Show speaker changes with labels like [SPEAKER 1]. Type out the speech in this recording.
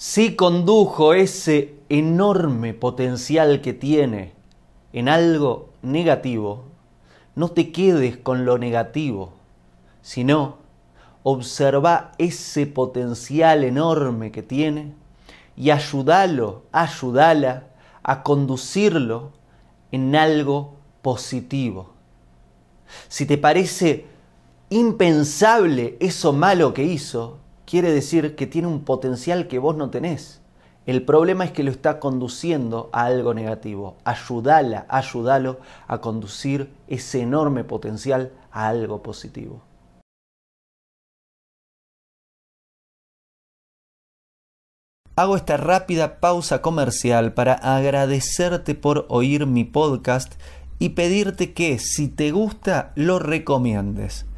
[SPEAKER 1] Si condujo ese enorme potencial que tiene en algo negativo, no te quedes con lo negativo, sino observa ese potencial enorme que tiene y ayúdalo, ayúdala a conducirlo en algo positivo. Si te parece impensable eso malo que hizo, quiere decir que tiene un potencial que vos no tenés. El problema es que lo está conduciendo a algo negativo. Ayúdala, ayúdalo a conducir ese enorme potencial a algo positivo. Hago esta rápida pausa comercial para agradecerte por oír mi podcast y pedirte que si te gusta lo recomiendes.